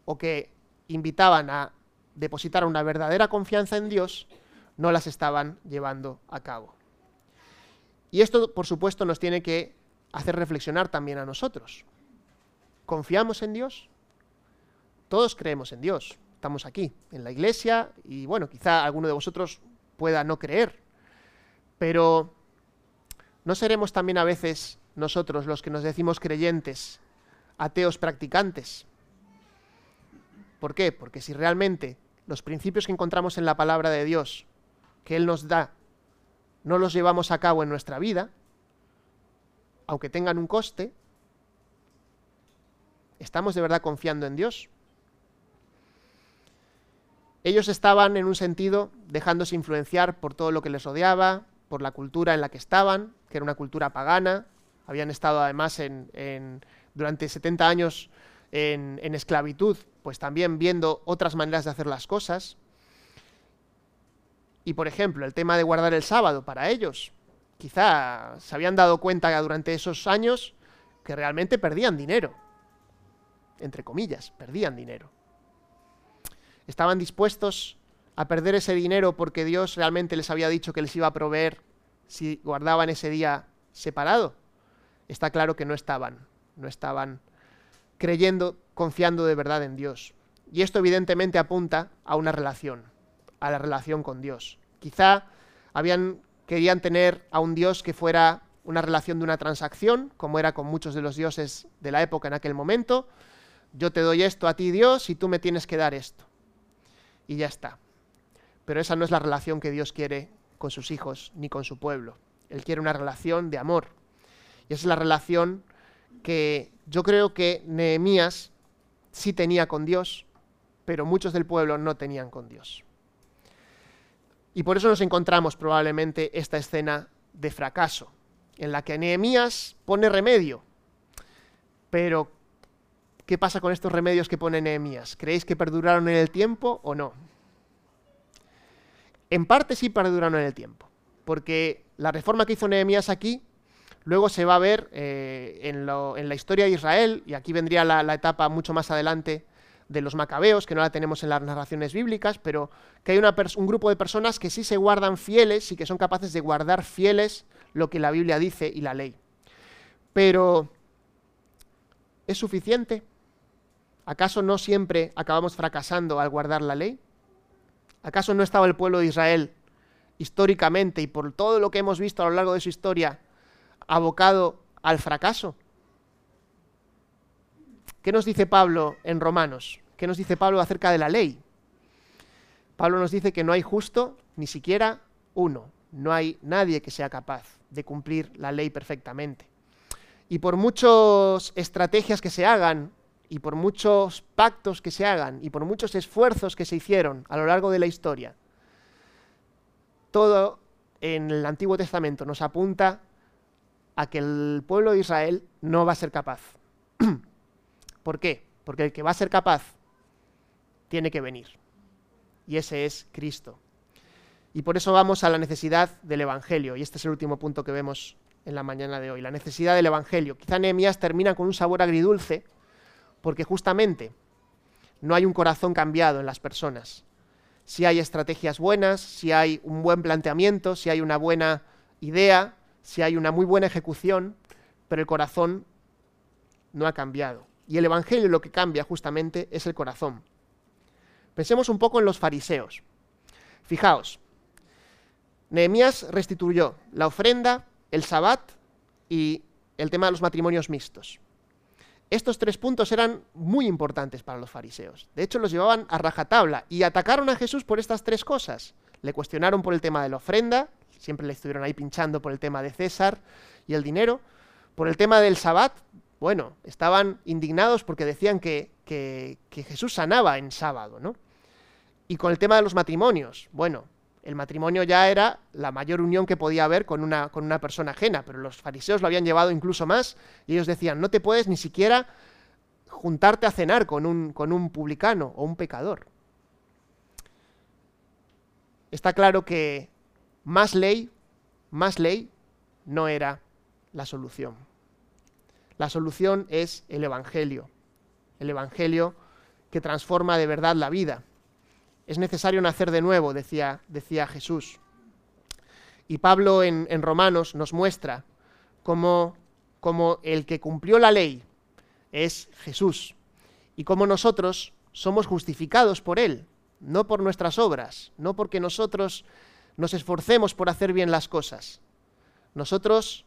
o que invitaban a depositar una verdadera confianza en Dios, no las estaban llevando a cabo. Y esto, por supuesto, nos tiene que hacer reflexionar también a nosotros. ¿Confiamos en Dios? Todos creemos en Dios. Estamos aquí, en la iglesia, y bueno, quizá alguno de vosotros pueda no creer. Pero ¿no seremos también a veces nosotros los que nos decimos creyentes, ateos practicantes? ¿Por qué? Porque si realmente los principios que encontramos en la palabra de Dios, que Él nos da, no los llevamos a cabo en nuestra vida, aunque tengan un coste, ¿estamos de verdad confiando en Dios? Ellos estaban en un sentido dejándose influenciar por todo lo que les rodeaba, por la cultura en la que estaban, que era una cultura pagana, habían estado además en, durante 70 años en, en esclavitud, pues también viendo otras maneras de hacer las cosas, y por ejemplo, el tema de guardar el sábado para ellos. Quizá se habían dado cuenta durante esos años que realmente perdían dinero. Entre comillas, perdían dinero. Estaban dispuestos a perder ese dinero porque Dios realmente les había dicho que les iba a proveer si guardaban ese día separado. Está claro que no estaban. no estaban creyendo, confiando de verdad en Dios. Y esto evidentemente apunta a una relación, a la relación con Dios. Quizá habían, querían tener a un Dios que fuera una relación de una transacción, como era con muchos de los dioses de la época en aquel momento. Yo te doy esto a ti, Dios, y tú me tienes que dar esto. Y ya está. Pero esa no es la relación que Dios quiere con sus hijos ni con su pueblo. Él quiere una relación de amor. Y esa es la relación que yo creo que Nehemías sí tenía con Dios, pero muchos del pueblo no tenían con Dios. Y por eso nos encontramos probablemente esta escena de fracaso, en la que Nehemías pone remedio. Pero, ¿qué pasa con estos remedios que pone Nehemías? ¿Creéis que perduraron en el tiempo o no? En parte sí perduraron en el tiempo, porque la reforma que hizo Nehemías aquí luego se va a ver eh, en, la historia de Israel, y aquí vendría la, etapa mucho más adelante de los macabeos, que no la tenemos en las narraciones bíblicas, pero que hay un grupo de personas que sí se guardan fieles y que son capaces de guardar fieles lo que la Biblia dice y la ley. Pero, ¿es suficiente? ¿Acaso no siempre acabamos fracasando al guardar la ley? ¿Acaso no estaba el pueblo de Israel históricamente y por todo lo que hemos visto a lo largo de su historia abocado al fracaso? ¿Qué nos dice Pablo en Romanos? ¿Qué nos dice Pablo acerca de la ley? Pablo nos dice que no hay justo ni siquiera uno. No hay nadie que sea capaz de cumplir la ley perfectamente. Y por muchas estrategias que se hagan y por muchos pactos que se hagan y por muchos esfuerzos que se hicieron a lo largo de la historia, todo en el Antiguo Testamento nos apunta a que el pueblo de Israel no va a ser capaz. ¿Por qué? Porque el que va a ser capaz tiene que venir. Y ese es Cristo. Y por eso vamos a la necesidad del Evangelio. Y este es el último punto que vemos en la mañana de hoy. La necesidad del Evangelio. Quizá Nehemías termina con un sabor agridulce porque justamente no hay un corazón cambiado en las personas. Si hay estrategias buenas, si hay un buen planteamiento, si hay una buena idea, si hay una muy buena ejecución, pero el corazón no ha cambiado. Y el Evangelio lo que cambia justamente es el corazón. Pensemos un poco en los fariseos. Fijaos, Nehemías restituyó la ofrenda, el sabbat y el tema de los matrimonios mixtos. Estos tres puntos eran muy importantes para los fariseos. De hecho, los llevaban a rajatabla y atacaron a Jesús por estas tres cosas. Le cuestionaron por el tema de la ofrenda, siempre le estuvieron ahí pinchando por el tema de César y el dinero. Por el tema del sabbat, bueno, estaban indignados porque decían que, que, Jesús sanaba en sábado, ¿no? Y con el tema de los matrimonios, bueno, el matrimonio ya era la mayor unión que podía haber con una, con una persona ajena, pero los fariseos lo habían llevado incluso más y ellos decían, no te puedes ni siquiera juntarte a cenar con un, con un publicano o un pecador. Está claro que más ley, más ley no era la solución. La solución es el Evangelio, el Evangelio que transforma de verdad la vida. Es necesario nacer de nuevo, decía, Jesús. Y Pablo en, Romanos nos muestra cómo el que cumplió la ley es Jesús y cómo nosotros somos justificados por Él, no por nuestras obras, no porque nosotros nos esforcemos por hacer bien las cosas. Nosotros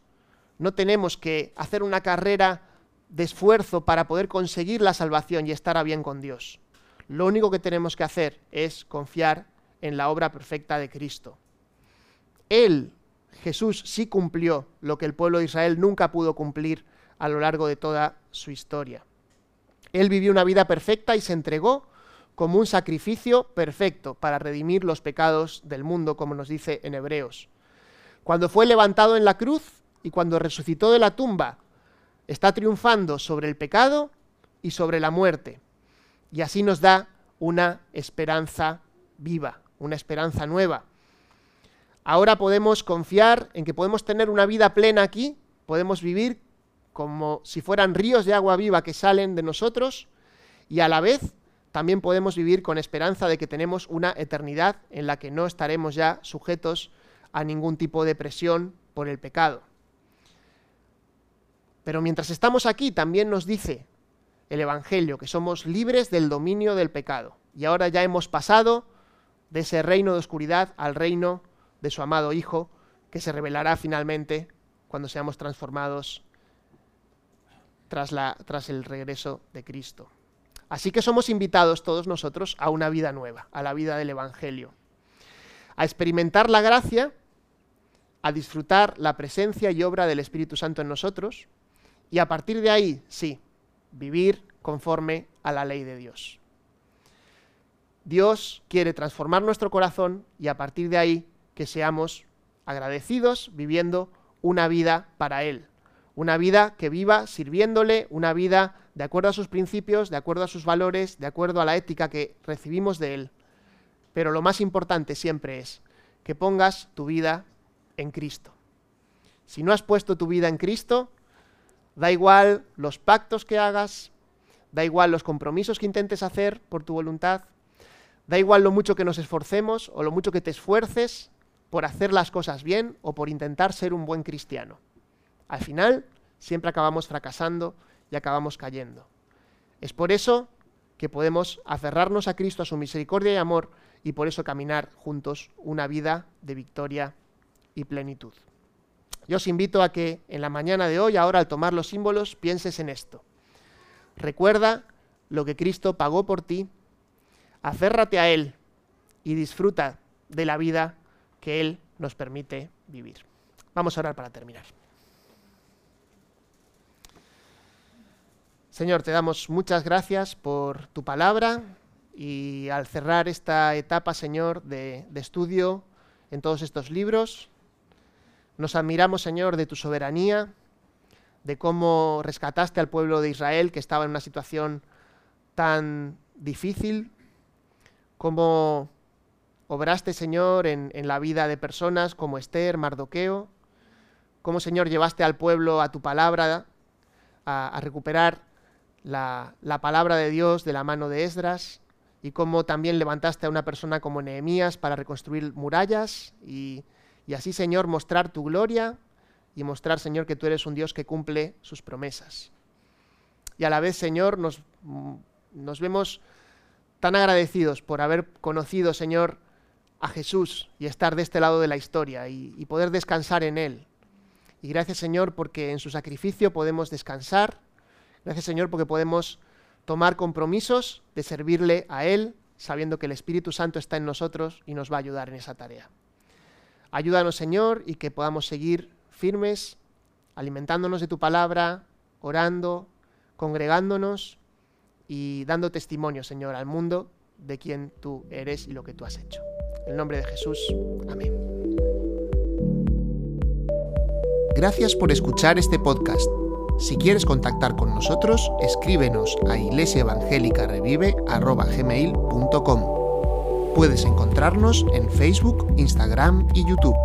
no tenemos que hacer una carrera de esfuerzo para poder conseguir la salvación y estar a bien con Dios. Lo único que tenemos que hacer es confiar en la obra perfecta de Cristo. Él, Jesús, sí cumplió lo que el pueblo de Israel nunca pudo cumplir a lo largo de toda su historia. Él vivió una vida perfecta y se entregó como un sacrificio perfecto para redimir los pecados del mundo, como nos dice en Hebreos. Cuando fue levantado en la cruz y cuando resucitó de la tumba, está triunfando sobre el pecado y sobre la muerte y así nos da una esperanza viva, una esperanza nueva. Ahora podemos confiar en que podemos tener una vida plena aquí, podemos vivir como si fueran ríos de agua viva que salen de nosotros y a la vez también podemos vivir con esperanza de que tenemos una eternidad en la que no estaremos ya sujetos a ningún tipo de presión por el pecado. Pero mientras estamos aquí también nos dice el Evangelio que somos libres del dominio del pecado. Y ahora ya hemos pasado de ese reino de oscuridad al reino de su amado Hijo, que se revelará finalmente cuando seamos transformados tras, tras el regreso de Cristo. Así que somos invitados todos nosotros a una vida nueva, a la vida del Evangelio, a experimentar la gracia, a disfrutar la presencia y obra del Espíritu Santo en nosotros, y a partir de ahí, sí, vivir conforme a la ley de Dios. Dios quiere transformar nuestro corazón y a partir de ahí que seamos agradecidos viviendo una vida para Él. Una vida que viva sirviéndole, una vida de acuerdo a sus principios, de acuerdo a sus valores, de acuerdo a la ética que recibimos de Él. Pero lo más importante siempre es que pongas tu vida en Cristo. Si no has puesto tu vida en Cristo, da igual los pactos que hagas, da igual los compromisos que intentes hacer por tu voluntad, da igual lo mucho que nos esforcemos o lo mucho que te esfuerces por hacer las cosas bien o por intentar ser un buen cristiano. Al final, siempre acabamos fracasando y acabamos cayendo. Es por eso que podemos aferrarnos a Cristo, a su misericordia y amor, y por eso caminar juntos una vida de victoria y plenitud. Yo os invito a que en la mañana de hoy, ahora al tomar los símbolos, pienses en esto. Recuerda lo que Cristo pagó por ti, aférrate a Él y disfruta de la vida que Él nos permite vivir. Vamos a orar para terminar. Señor, te damos muchas gracias por tu palabra y al cerrar esta etapa, Señor, de, estudio en todos estos libros, nos admiramos, Señor, de tu soberanía, de cómo rescataste al pueblo de Israel que estaba en una situación tan difícil, cómo obraste, Señor, en, la vida de personas como Esther, Mardoqueo, cómo, Señor, llevaste al pueblo a tu palabra, a, recuperar la, palabra de Dios de la mano de Esdras, y cómo también levantaste a una persona como Nehemías para reconstruir murallas y así, Señor, mostrar tu gloria y mostrar, Señor, que tú eres un Dios que cumple sus promesas. Y a la vez, Señor, nos, mm, nos vemos tan agradecidos por haber conocido, Señor, a Jesús y estar de este lado de la historia y poder descansar en Él. Y gracias, Señor, porque en su sacrificio podemos descansar. Gracias, Señor, porque podemos tomar compromisos de servirle a Él, sabiendo que el Espíritu Santo está en nosotros y nos va a ayudar en esa tarea. Ayúdanos, Señor, y que podamos seguir firmes, alimentándonos de tu palabra, orando, congregándonos y dando testimonio, Señor, al mundo de quien tú eres y lo que tú has hecho. En el nombre de Jesús, amén. Gracias por escuchar este podcast. Si quieres contactar con nosotros, escríbenos a iglesiaevangelicarevive.com. Puedes encontrarnos en Facebook, Instagram y YouTube.